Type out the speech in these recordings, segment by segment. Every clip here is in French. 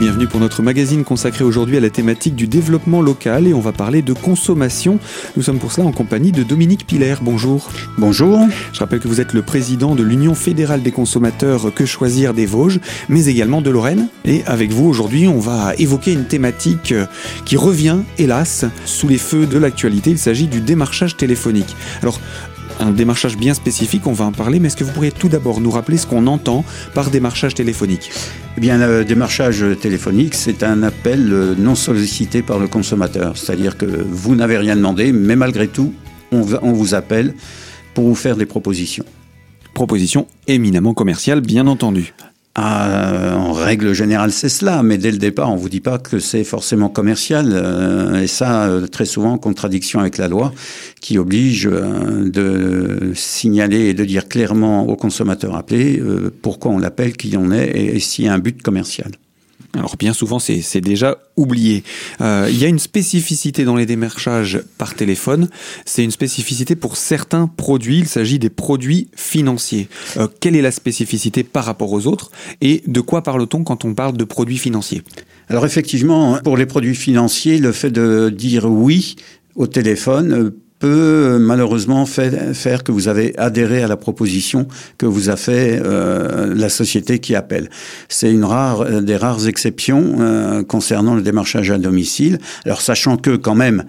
bienvenue pour notre magazine consacré aujourd'hui à la thématique du développement local et on va parler de consommation. Nous sommes pour cela en compagnie de Dominique Piller. Bonjour. Bonjour. Je rappelle que vous êtes le président de l'Union fédérale des consommateurs Que choisir des Vosges, mais également de Lorraine. Et avec vous aujourd'hui, on va évoquer une thématique qui revient, hélas, sous les feux de l'actualité. Il s'agit du démarchage téléphonique. Alors, un démarchage bien spécifique, on va en parler, mais est-ce que vous pourriez tout d'abord nous rappeler ce qu'on entend par démarchage téléphonique? Eh bien, le démarchage téléphonique, c'est un appel euh, non sollicité par le consommateur. C'est-à-dire que vous n'avez rien demandé, mais malgré tout, on vous appelle pour vous faire des propositions. Propositions éminemment commerciales, bien entendu. Ah, en règle générale, c'est cela, mais dès le départ, on vous dit pas que c'est forcément commercial, euh, et ça, euh, très souvent en contradiction avec la loi, qui oblige euh, de signaler et de dire clairement au consommateur appelé pourquoi on l'appelle, qui on est, et s'il y a un but commercial. Alors bien souvent, c'est déjà oublié. Euh, il y a une spécificité dans les démarchages par téléphone. C'est une spécificité pour certains produits. Il s'agit des produits financiers. Euh, quelle est la spécificité par rapport aux autres Et de quoi parle-t-on quand on parle de produits financiers? Alors effectivement, pour les produits financiers, le fait de dire oui au téléphone euh, peut malheureusement faire que vous avez adhéré à la proposition que vous a fait euh, la société qui appelle. C'est une rare, euh, des rares exceptions euh, concernant le démarchage à domicile. Alors sachant que quand même,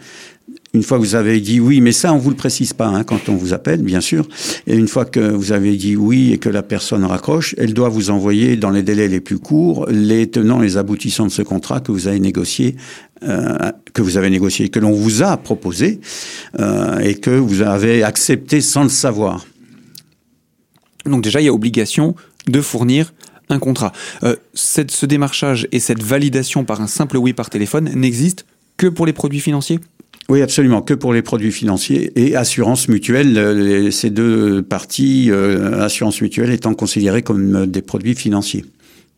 une fois que vous avez dit oui, mais ça on vous le précise pas hein, quand on vous appelle, bien sûr. Et une fois que vous avez dit oui et que la personne raccroche, elle doit vous envoyer dans les délais les plus courts les tenants, les aboutissants de ce contrat que vous avez négocié, euh, que vous avez négocié, que l'on vous a proposé euh, et que vous avez accepté sans le savoir. Donc déjà, il y a obligation de fournir un contrat. Euh, ce démarchage et cette validation par un simple oui par téléphone n'existent que pour les produits financiers? Oui, absolument, que pour les produits financiers et assurance mutuelle, ces deux parties, euh, assurance mutuelle étant considérées comme des produits financiers.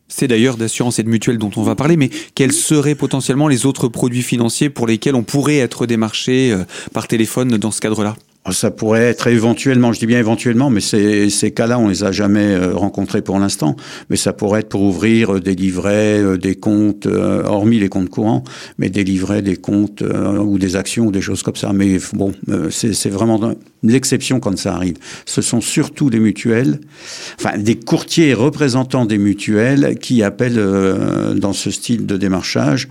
C'est d'ailleurs d'assurance et de mutuelle dont on va parler, mais quels seraient potentiellement les autres produits financiers pour lesquels on pourrait être démarché euh, par téléphone dans ce cadre-là? Ça pourrait être éventuellement, je dis bien éventuellement, mais ces, ces cas-là, on les a jamais euh, rencontrés pour l'instant. Mais ça pourrait être pour ouvrir euh, des livrets, euh, des comptes, hormis les comptes courants, mais des livrets, des comptes ou des actions ou des choses comme ça. Mais bon, c'est vraiment l'exception quand ça arrive. Ce sont surtout des mutuelles, enfin des courtiers représentants des mutuelles qui appellent dans ce style de démarchage.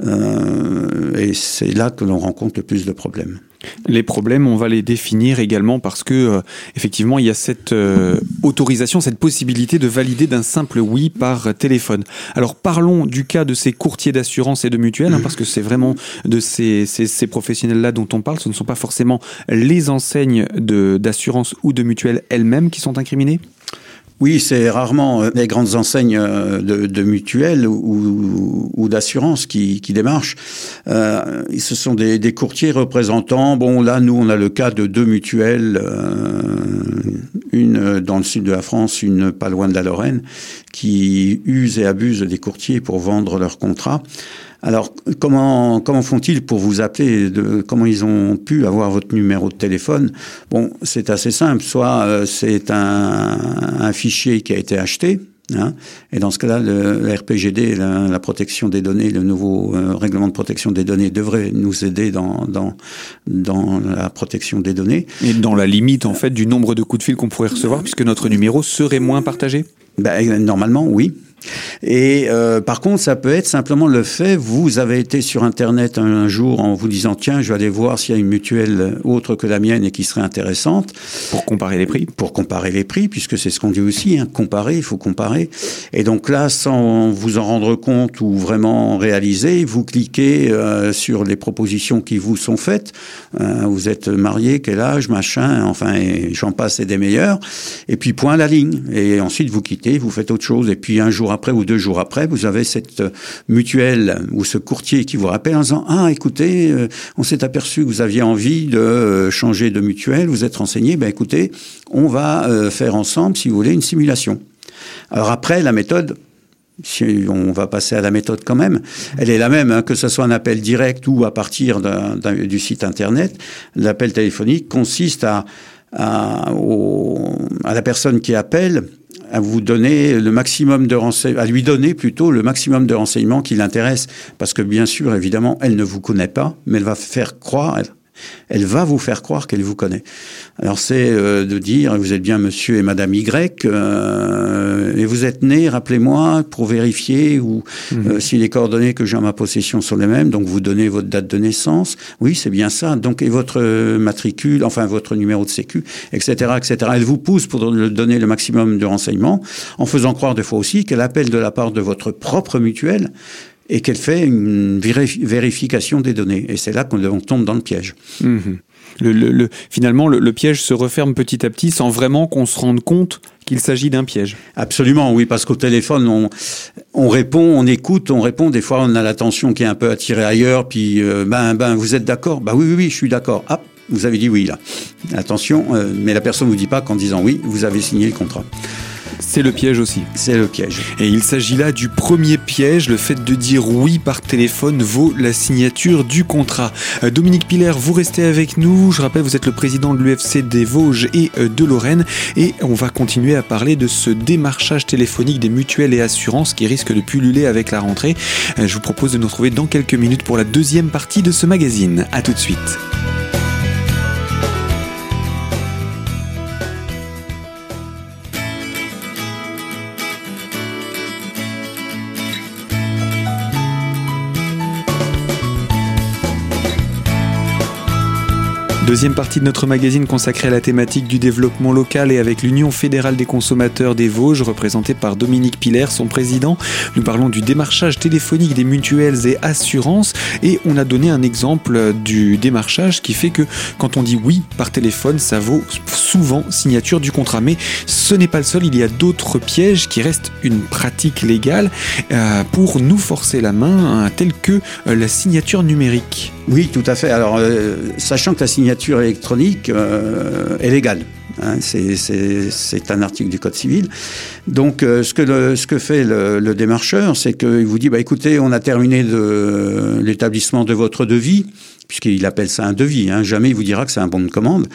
Et c'est là que l'on rencontre le plus de problèmes. Les problèmes, on va les définir également parce que euh, effectivement, il y a cette euh, autorisation, cette possibilité de valider d'un simple oui par téléphone. Alors parlons du cas de ces courtiers d'assurance et de mutuelle, hein, parce que c'est vraiment de ces, ces, professionnels-là dont on parle. Ce ne sont pas forcément les enseignes d'assurance ou de mutuelle elles-mêmes qui sont incriminées? Oui, c'est rarement euh, les grandes enseignes euh, de, de mutuelles ou, ou d'assurance qui, qui, démarchent. Euh, ce sont des, des, courtiers représentants. Bon, là, nous, on a le cas de deux mutuelles, euh, une dans le sud de la France, une pas loin de la Lorraine, qui usent et abusent des courtiers pour vendre leurs contrats. Alors, comment, comment font-ils pour vous appeler de, Comment ils ont pu avoir votre numéro de téléphone? Bon, c'est assez simple. Soit euh, c'est un, un, fichier qui a été acheté, hein, et dans ce cas-là, le, RPGD, la, protection des données, le nouveau euh, règlement de protection des données devrait nous aider dans, dans, dans la protection des données. Et dans la limite, en fait, du nombre de coups de fil qu'on pourrait recevoir, puisque notre numéro serait moins partagé? Ben, Normalement, oui. Et euh, par contre, ça peut être simplement le fait, vous avez été sur Internet un, jour en vous disant, tiens, je vais aller voir s'il y a une mutuelle autre que la mienne et qui serait intéressante. Pour comparer les prix. Pour comparer les prix, puisque c'est ce qu'on dit aussi, hein, comparer, il faut comparer. Et donc là, sans vous en rendre compte ou vraiment réaliser, vous cliquez euh, sur les propositions qui vous sont faites. Euh, vous êtes marié, quel âge, machin, enfin, j'en passe et des meilleurs. Et puis point la ligne. Et ensuite, vous quittez, vous faites autre chose. Et puis un jour après ou deux jours après, vous avez cette euh, mutuelle ou ce courtier qui vous rappelle en disant ah écoutez, euh, on s'est aperçu que vous aviez envie de euh, changer de mutuelle, vous êtes renseigné, ben écoutez, on va faire ensemble, si vous voulez, une simulation. Alors après, la méthode, si on va passer à la méthode quand même, elle est la même, hein, que ce soit un appel direct ou à partir du site internet. L'appel téléphonique consiste à, à, à la personne qui appelle à lui donner plutôt le maximum de renseignements qui l'intéressent. Parce que bien sûr, évidemment, elle ne vous connaît pas, mais elle va faire croire, elle va vous faire croire qu'elle vous connaît. Alors c'est euh, de dire, vous êtes bien monsieur et madame Y, euh, et vous êtes né, rappelez-moi, pour vérifier ou mhm. euh, si les coordonnées que j'ai en ma possession sont les mêmes, donc vous donnez votre date de naissance, oui c'est bien ça, donc et votre matricule, enfin votre numéro de sécu, etc., etc. Elle vous pousse pour donner le maximum de renseignements, en faisant croire des fois aussi qu'elle appelle de la part de votre propre mutuelle, et qu'elle fait une vérification des données. Et c'est là qu'on tombe dans le piège. Mhm. Le, finalement, le, piège se referme petit à petit sans vraiment qu'on se rende compte qu'il s'agit d'un piège. Absolument, oui, parce qu'au téléphone, on, on, répond, on écoute, on répond. Des fois, on a l'attention qui est un peu attirée ailleurs, puis euh, ben, ben, vous êtes d'accord? Bah oui, oui, oui, je suis d'accord. Ah, vous avez dit oui là. Attention, euh, mais la personne ne vous dit pas qu'en disant oui, vous avez signé le contrat. C'est le piège aussi. C'est le piège. Et il s'agit là du premier piège, le fait de dire oui par téléphone vaut la signature du contrat. Euh, Dominique Piller, vous restez avec nous. Je rappelle, vous êtes le président de l'UFC des Vosges et euh, de Lorraine. Et on va continuer à parler de ce démarchage téléphonique des mutuelles et assurances qui risque de pulluler avec la rentrée. Euh, je vous propose de nous retrouver dans quelques minutes pour la deuxième partie de ce magazine. A tout de suite. Deuxième partie de notre magazine consacrée à la thématique du développement local et avec l'Union fédérale des consommateurs des Vosges, représentée par Dominique Piller, son président. Nous parlons du démarchage téléphonique des mutuelles et assurances et on a donné un exemple du démarchage qui fait que quand on dit oui par téléphone, ça vaut souvent signature du contrat. Mais ce n'est pas le seul, il y a d'autres pièges qui restent une pratique légale euh, pour nous forcer la main, hein, telle que euh, la signature numérique. Oui, tout à fait. Alors, euh, sachant que la signature électronique euh, est légale. Hein, c'est un article du Code civil. Donc, euh, ce, que ce que fait le, le démarcheur, c'est qu'il vous dit, bah, écoutez, on a terminé l'établissement de votre devis puisqu'il appelle ça un devis. Hein. Jamais il vous dira que c'est un bon de commande.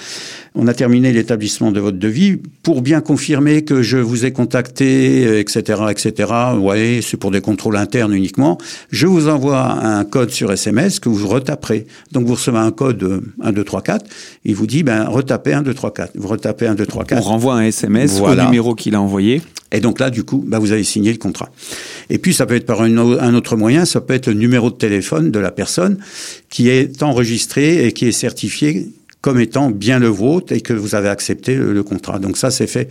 On a terminé l'établissement de votre devis. Pour bien confirmer que je vous ai contacté, etc., etc., ouais, c'est pour des contrôles internes uniquement, je vous envoie un code sur SMS que vous retaperez. Donc vous recevez un code 1, 2, 3, 4. Il vous dit, ben, retapez 1, 2, 3, 4. Vous retapez 1, 2, 3, 4. On renvoie un SMS au numéro qu'il a envoyé. Et donc là, du coup, bah, vous avez signé le contrat. Et puis, ça peut être par un autre moyen, ça peut être le numéro de téléphone de la personne qui est enregistré et qui est certifié comme étant bien le vôtre et que vous avez accepté le, contrat. Donc ça, c'est fait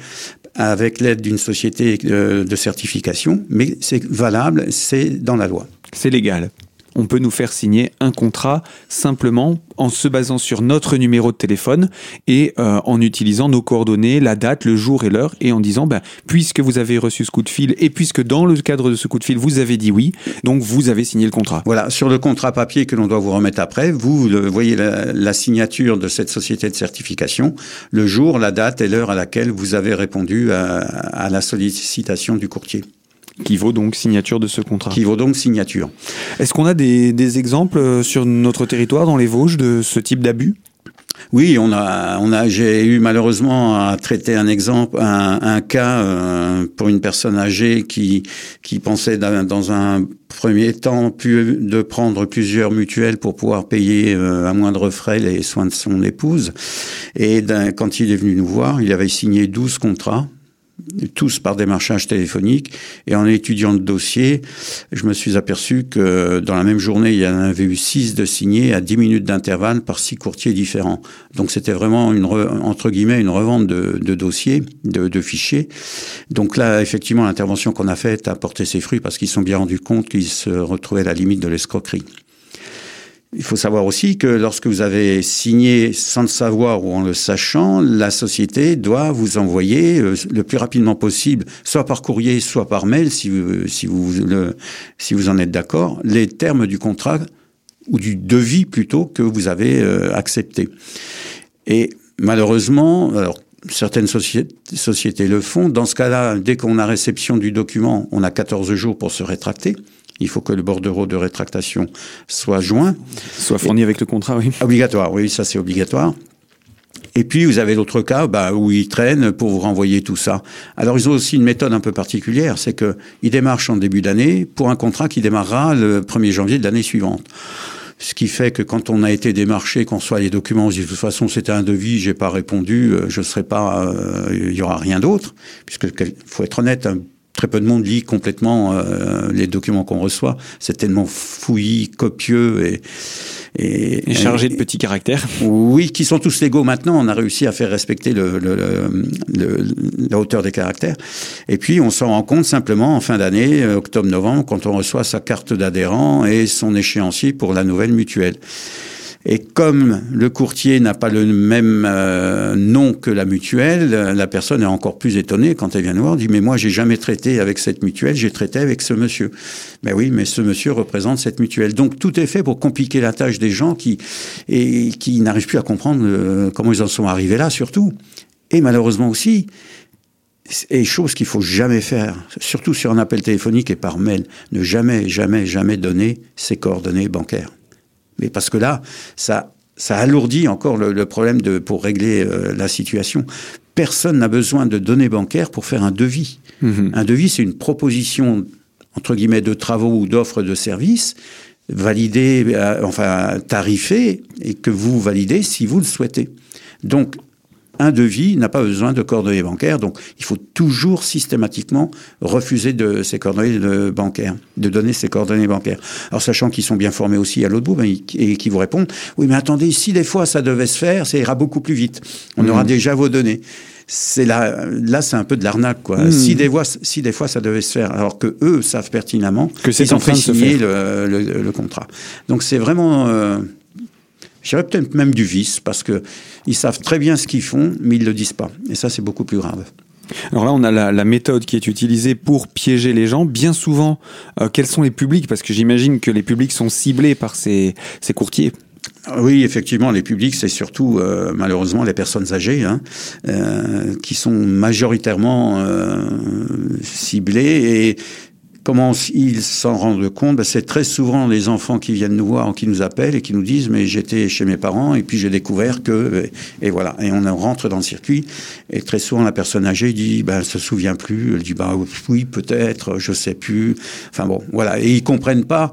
avec l'aide d'une société de, de certification, mais c'est valable, c'est dans la loi. C'est légal on peut nous faire signer un contrat simplement en se basant sur notre numéro de téléphone et euh, en utilisant nos coordonnées, la date, le jour et l'heure, et en disant, ben, puisque vous avez reçu ce coup de fil et puisque dans le cadre de ce coup de fil, vous avez dit oui, donc vous avez signé le contrat. Voilà, sur le contrat papier que l'on doit vous remettre après, vous voyez la, signature de cette société de certification, le jour, la date et l'heure à laquelle vous avez répondu à la sollicitation du courtier. Qui vaut donc signature de ce contrat. Qui vaut donc signature. Est-ce qu'on a des, des, exemples euh, sur notre territoire, dans les Vosges, de ce type d'abus? Oui, on a, on a, j'ai eu malheureusement à traiter un exemple, un, un cas euh, pour une personne âgée qui qui pensait dans un premier temps pu, de prendre plusieurs mutuelles pour pouvoir payer euh, à moindre frais les soins de son épouse. Et quand il est venu nous voir, il avait signé 12 contrats tous par démarchage téléphonique. Et en étudiant le dossier, je me suis aperçu que dans la même journée, il y en avait eu six de signés à 10 minutes d'intervalle par six courtiers différents. Donc c'était vraiment une entre guillemets une revente de, de dossiers, de, de, fichiers. Donc là, effectivement, l'intervention qu'on a faite a porté ses fruits parce qu'ils sont bien rendus compte qu'ils se retrouvaient à la limite de l'escroquerie. Il faut savoir aussi que lorsque vous avez signé sans le savoir ou en le sachant, la société doit vous envoyer euh, le plus rapidement possible, soit par courrier, soit par mail, si vous, si en êtes d'accord, les termes du contrat ou du devis plutôt que vous avez euh, accepté. Et malheureusement, certaines sociétés le font. Dans ce cas-là, dès qu'on a réception du document, on a 14 jours pour se rétracter. Il faut que le bordereau de rétractation soit joint. Soit fourni avec le contrat, oui. Obligatoire, oui, ça c'est obligatoire. Et puis, vous avez l'autre cas bah, où ils traînent pour vous renvoyer tout ça. Alors, ils ont aussi une méthode un peu particulière, c'est qu'ils démarchent en début d'année pour un contrat qui démarrera le 1er janvier de l'année suivante. Ce qui fait que quand on a été démarché, qu'on soit les documents, on se dit de toute façon c'était un devis, j'ai pas répondu, euh, je serai pas, euh, il y aura rien d'autre, puisque faut être honnête, un très peu de monde lit complètement euh, les documents qu'on reçoit. C'est tellement fouillis, copieux et, et, chargé de petits caractères. Oui, qui sont tous légaux maintenant. On a réussi à faire respecter le, le, le, la hauteur des caractères. Et puis, on s'en rend compte simplement en fin d'année, octobre-novembre, quand on reçoit sa carte d'adhérent et son échéancier pour la nouvelle mutuelle. Et comme le courtier n'a pas le même euh, nom que la mutuelle, la personne est encore plus étonnée quand elle vient nous voir, dit mais moi j'ai jamais traité avec cette mutuelle, j'ai traité avec ce monsieur. Ben oui, mais ce monsieur représente cette mutuelle. Donc tout est fait pour compliquer la tâche des gens qui n'arrivent plus à comprendre euh, comment ils en sont arrivés là surtout. Et malheureusement aussi, et chose qu'il faut jamais faire, surtout sur un appel téléphonique et par mail, ne jamais, jamais, jamais donner ses coordonnées bancaires. Mais parce que là, ça, ça alourdit encore le, problème de, pour régler euh, la situation. Personne n'a besoin de données bancaires pour faire un devis. Mhm. Un devis, c'est une proposition, entre guillemets, de travaux ou d'offres de services validée, euh, enfin tarifée, et que vous validez si vous le souhaitez. Donc, un devis n'a pas besoin de coordonnées bancaires, donc il faut toujours systématiquement refuser de ces coordonnées de bancaires, de donner ces coordonnées bancaires. Alors sachant qu'ils sont bien formés aussi à l'autre bout, ben, et qui vous répondent, oui mais attendez, si des fois ça devait se faire, ça ira beaucoup plus vite. On aura mmh. déjà vos données c'est là, là c'est un peu de l'arnaque quoi. Mmh. Si des fois, si des fois ça devait se faire, alors que eux savent pertinemment que c'est en train de signer le, le, contrat. Donc c'est vraiment, euh, je dirais peut-être même du vice, parce que ils savent très bien ce qu'ils font, mais ils le disent pas. Et ça, c'est beaucoup plus grave. Alors là, on a la, méthode qui est utilisée pour piéger les gens. Bien souvent, euh, quels sont les publics? Parce que j'imagine que les publics sont ciblés par ces, ces courtiers. Oui, effectivement, les publics, c'est surtout euh, malheureusement les personnes âgées hein, euh, qui sont majoritairement ciblées et Comment ils s'en rendent compte ben, C'est très souvent les enfants qui viennent nous voir, qui nous appellent et qui nous disent mais j'étais chez mes parents et puis j'ai découvert que et, voilà et on rentre dans le circuit et très souvent la personne âgée dit ben elle se souvient plus, elle dit bah oui peut-être, je sais plus. Enfin bon voilà et ils comprennent pas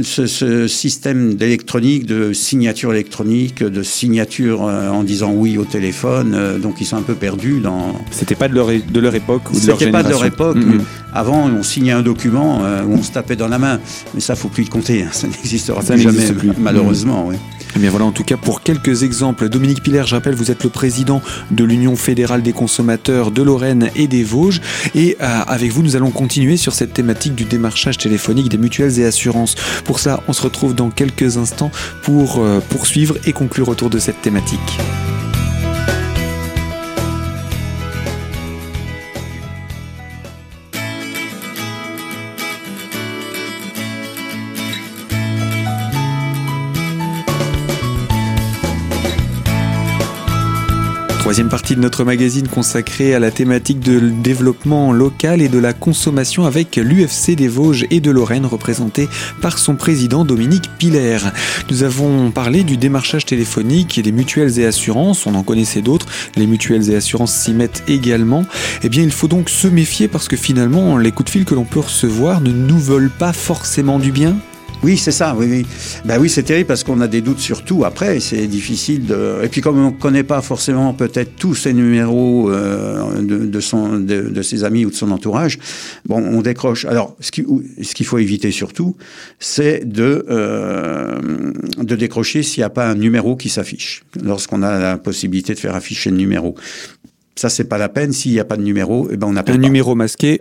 ce, ce, système d'électronique, de signature électronique, de signature euh, en disant oui au téléphone, euh, donc ils sont un peu perdus dans. C'était pas de leur, de leur époque ou de leur C'était pas de leur époque. Mm-hmm. Avant, on signait un document euh, où on se tapait dans la main, mais ça, faut plus le compter. Hein. Ça n'existera plus jamais, plus. malheureusement. Oui. Eh bien voilà en tout cas pour quelques exemples. Dominique Piller, je rappelle, vous êtes le président de l'Union fédérale des consommateurs de Lorraine et des Vosges. Et euh, avec vous, nous allons continuer sur cette thématique du démarchage téléphonique des mutuelles et assurances. Pour ça, on se retrouve dans quelques instants pour euh, poursuivre et conclure autour de cette thématique. Troisième partie de notre magazine consacrée à la thématique de développement local et de la consommation avec l'UFC des Vosges et de Lorraine représenté par son président Dominique Piller. Nous avons parlé du démarchage téléphonique et des mutuelles et assurances, on en connaissait d'autres, les mutuelles et assurances s'y mettent également. Eh bien il faut donc se méfier parce que finalement les coups de fil que l'on peut recevoir ne nous veulent pas forcément du bien oui, c'est ça, oui, oui. Ben oui, c'est terrible parce qu'on a des doutes sur tout après, c'est difficile de... Et puis comme on ne connaît pas forcément peut-être tous ces numéros euh, de, son, de, ses amis ou de son entourage, bon, on décroche. Alors, ce qu'il faut éviter surtout, c'est de, euh, de décrocher s'il n'y a pas un numéro qui s'affiche, lorsqu'on a la possibilité de faire afficher le numéro. Ça, c'est pas la peine. S'il n'y a pas de numéro, eh ben on appelle Un numéro masqué,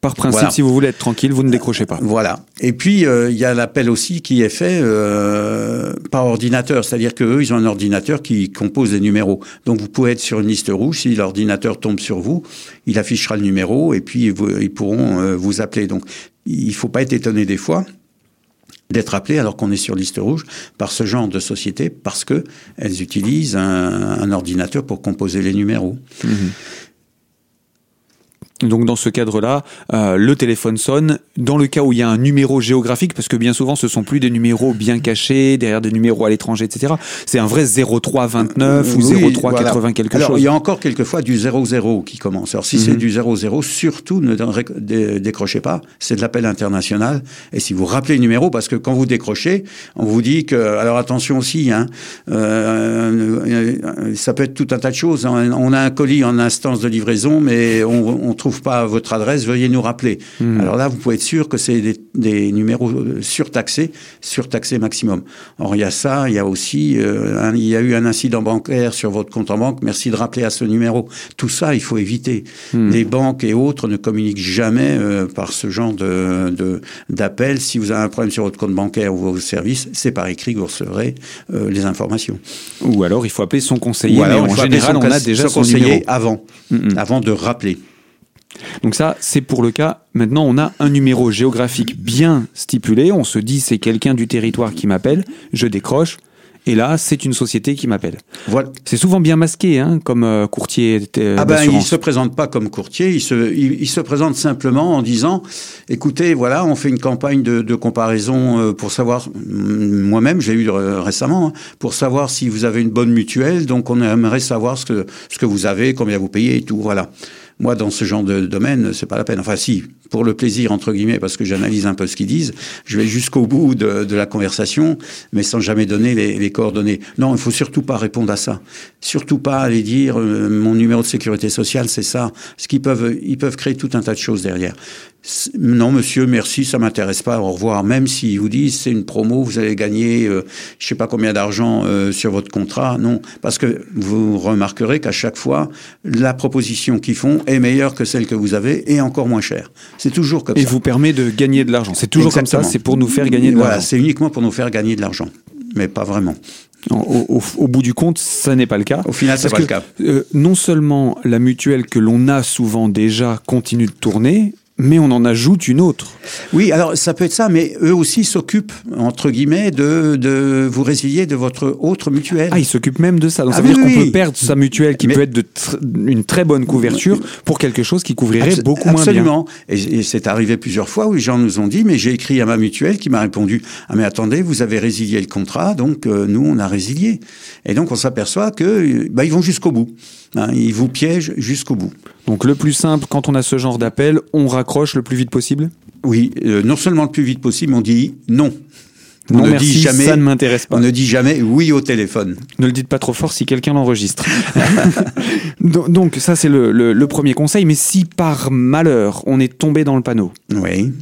par principe, si vous voulez être tranquille, vous ne décrochez pas. Voilà. Et puis, euh, il y a l'appel aussi qui est fait euh, par ordinateur. C'est-à-dire qu'eux, ils ont un ordinateur qui compose des numéros. Donc, vous pouvez être sur une liste rouge. Si l'ordinateur tombe sur vous, il affichera le numéro et puis ils pourront euh, vous appeler. Donc, il ne faut pas être étonné des fois d'être appelé alors qu'on est sur liste rouge par ce genre de société parce que elles utilisent un, ordinateur pour composer les numéros. Mmh. Donc dans ce cadre-là, euh, le téléphone sonne. Dans le cas où il y a un numéro géographique, parce que bien souvent ce sont plus des numéros bien cachés derrière des numéros à l'étranger, etc. C'est un vrai 0329 ou 0380 quelque Alors, chose. Il y a encore quelquefois du 00 qui commence. Alors si c'est Mhm. du 00, surtout ne dé- dé- décrochez pas. C'est de l'appel international. Et si vous rappelez le numéro, parce que quand vous décrochez, on vous dit que alors attention aussi, hein, euh, euh, ça peut être tout un tas de choses. On a un colis en instance de livraison, mais on trouve pas votre adresse. Veuillez nous rappeler. Mhm. Alors là, vous pouvez être sûr que c'est des, des numéros euh, surtaxés, surtaxés maximum. Or, il y a ça, il y a aussi, euh, un- il y a eu un incident bancaire sur votre compte en banque, merci de rappeler à ce numéro. Tout ça, il faut éviter. Les banques et autres ne communiquent jamais euh, par ce genre de, d'appel. Si vous avez un problème sur votre compte bancaire ou vos services, c'est par écrit que vous recevrez euh, les informations. Ou alors il faut appeler son conseiller, Ou mais alors, il en général on a déjà son son conseiller numéro. avant, avant de rappeler. Donc ça, c'est pour le cas. Maintenant, on a un numéro géographique bien stipulé. On se dit c'est quelqu'un du territoire qui m'appelle. Je décroche. Et là, c'est une société qui m'appelle. Voilà. C'est souvent bien masqué, hein, comme euh, courtier euh, Ah ben, il se présente pas comme courtier, il se, il, il se présente simplement en disant, écoutez, voilà, on fait une campagne de, de comparaison euh, pour savoir, mm, moi-même, j'ai eu récemment, hein, pour savoir si vous avez une bonne mutuelle, donc on aimerait savoir ce que, ce que vous avez, combien vous payez et tout, voilà. Moi, dans ce genre de domaine, c'est pas la peine. Enfin, si, pour le plaisir, entre guillemets, parce que j'analyse un peu ce qu'ils disent, je vais jusqu'au bout de, de la conversation, mais sans jamais donner les, les coordonnées. Non, il faut surtout pas répondre à ça. Surtout pas aller dire, euh, mon numéro de sécurité sociale, c'est ça. Parce qu'ils peuvent, ils peuvent créer tout un tas de choses derrière. Non, monsieur, merci, ça m'intéresse pas. Au revoir. Même s'ils vous disent c'est une promo, vous allez gagner, euh, je sais pas combien d'argent euh, sur votre contrat. Non, parce que vous remarquerez qu'à chaque fois, la proposition qu'ils font est meilleure que celle que vous avez et encore moins chère. C'est toujours comme Et ça. vous permet de gagner de l'argent. C'est toujours comme ça. C'est pour nous faire gagner de Voilà, l'argent. c'est uniquement pour nous faire gagner de l'argent, mais pas vraiment. Au, au- au bout du compte, ça n'est pas le cas. Au final, c'est pas que, le cas. euh, non seulement la mutuelle que l'on a souvent déjà continue de tourner, mais on en ajoute une autre. Oui, alors ça peut être ça, mais eux aussi s'occupent, entre guillemets, de, de vous résilier de votre autre mutuelle. Ah, ils s'occupent même de ça. Donc Ah ça veut oui, dire qu'on oui. peut perdre sa mutuelle qui Mais- peut être de tr- une très bonne couverture pour quelque chose qui couvrirait beaucoup moins bien. Absolument. Et, et c'est arrivé plusieurs fois où les gens nous ont dit, mais j'ai écrit à ma mutuelle qui m'a répondu, ah mais attendez, vous avez résilié le contrat, donc euh, nous on a résilié. Et donc on s'aperçoit que bah, ils vont jusqu'au bout. Hein, ils vous piègent jusqu'au bout. Donc le plus simple, quand on a ce genre d'appel, on raccroche le plus vite possible? Oui, euh, non seulement le plus vite possible, on dit non. On Non ne merci, dit jamais, ça ne m'intéresse pas. on ne dit jamais oui au téléphone. Ne le dites pas trop fort si quelqu'un l'enregistre. donc, donc, ça c'est le, le- le premier conseil. Mais si par malheur on est tombé dans le panneau, Oui.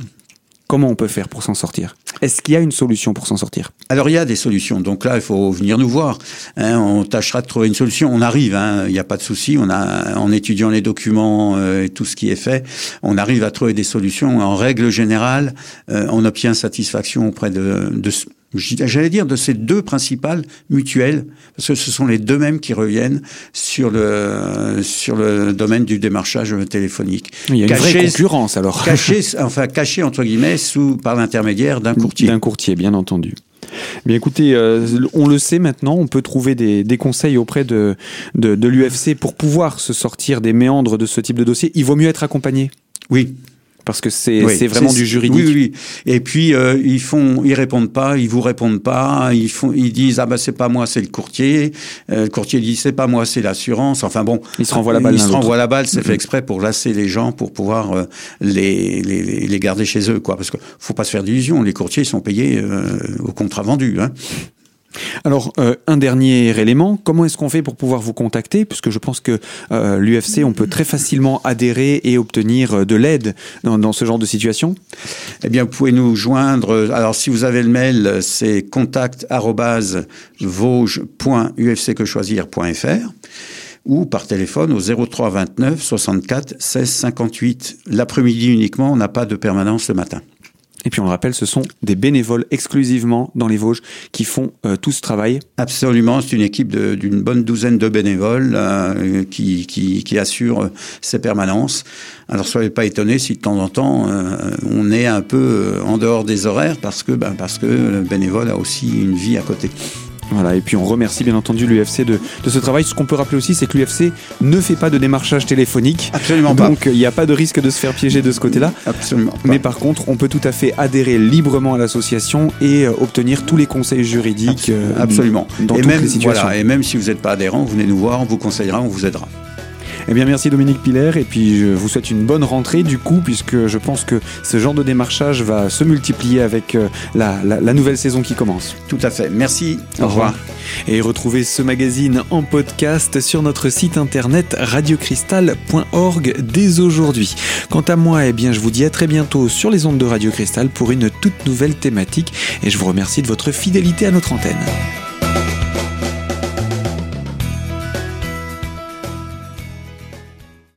Comment on peut faire pour s'en sortir? Est-ce qu'il y a une solution pour s'en sortir? Alors il y a des solutions. Donc là, il faut venir nous voir. Hein, on tâchera de trouver une solution. On arrive. hein, Il n'y a pas de souci. On a, en étudiant les documents euh, et tout ce qui est fait, on arrive à trouver des solutions. En règle générale, euh, on obtient satisfaction auprès de, de J'allais dire de ces deux principales mutuelles, parce que ce sont les deux mêmes qui reviennent sur le sur le domaine du démarchage téléphonique. Il y a une vraie concurrence alors. Caché, enfin caché entre guillemets sous par l'intermédiaire d'un courtier. D'un courtier, bien entendu. Bien écoutez, euh, on le sait maintenant, on peut trouver des, des conseils auprès de, de, de l'UFC pour pouvoir se sortir des méandres de ce type de dossier. Il vaut mieux être accompagné Oui, parce que c'est Oui, vraiment du juridique. Oui, oui. Et puis euh, ils font, ils répondent pas, ils vous répondent pas, ils font, ils disent ah bah c'est pas moi, c'est le courtier. Euh, le courtier dit c'est pas moi, c'est l'assurance. Enfin bon, Ils se renvoient la balle Ils se renvoient la balle. C'est fait exprès pour lasser les gens, pour pouvoir euh, les, les les garder chez eux, quoi. Parce que faut pas se faire d'illusions. Les courtiers sont payés au contrat vendu. Hein. Alors, euh, un dernier élément, comment est-ce qu'on fait pour pouvoir vous contacter? Puisque je pense que euh, l'UFC, on peut très facilement adhérer et obtenir euh, de l'aide dans, dans ce genre de situation. Eh bien, vous pouvez nous joindre. Alors, si vous avez le mail, c'est contact@vosges.ufcquechoisir.fr ou par téléphone au 03 29 64 16 58. L'après-midi uniquement, on n'a pas de permanence le matin. Et puis on le rappelle, ce sont des bénévoles exclusivement dans les Vosges qui font euh, tout ce travail. Absolument, c'est une équipe d'une bonne douzaine de bénévoles euh, qui, qui, assurent ces permanences. Alors soyez pas étonnés si de temps en temps euh, on est un peu en dehors des horaires parce que ben, parce que le bénévole a aussi une vie à côté. Voilà, et puis on remercie bien entendu l'UFC de, de, ce travail. Ce qu'on peut rappeler aussi, c'est que l'UFC ne fait pas de démarchage téléphonique. Absolument pas. Donc il n'y a pas de risque de se faire piéger de ce côté-là. Absolument. Pas. Mais par contre, on peut tout à fait adhérer librement à l'association et euh, obtenir tous les conseils juridiques. Euh, Absolument. Dans et toutes même, les situations. Voilà, et même si vous n'êtes pas adhérent, vous venez nous voir, on vous conseillera, on vous aidera. Eh bien, merci Dominique Piller, et puis je vous souhaite une bonne rentrée du coup, puisque je pense que ce genre de démarchage va se multiplier avec euh, la, la, la nouvelle saison qui commence. Tout à fait. Merci. Au, revoir. Et retrouvez ce magazine en podcast sur notre site internet radiocristal.org dès aujourd'hui. Quant à moi, eh bien, je vous dis à très bientôt sur les ondes de Radio Cristal pour une toute nouvelle thématique et je vous remercie de votre fidélité à notre antenne.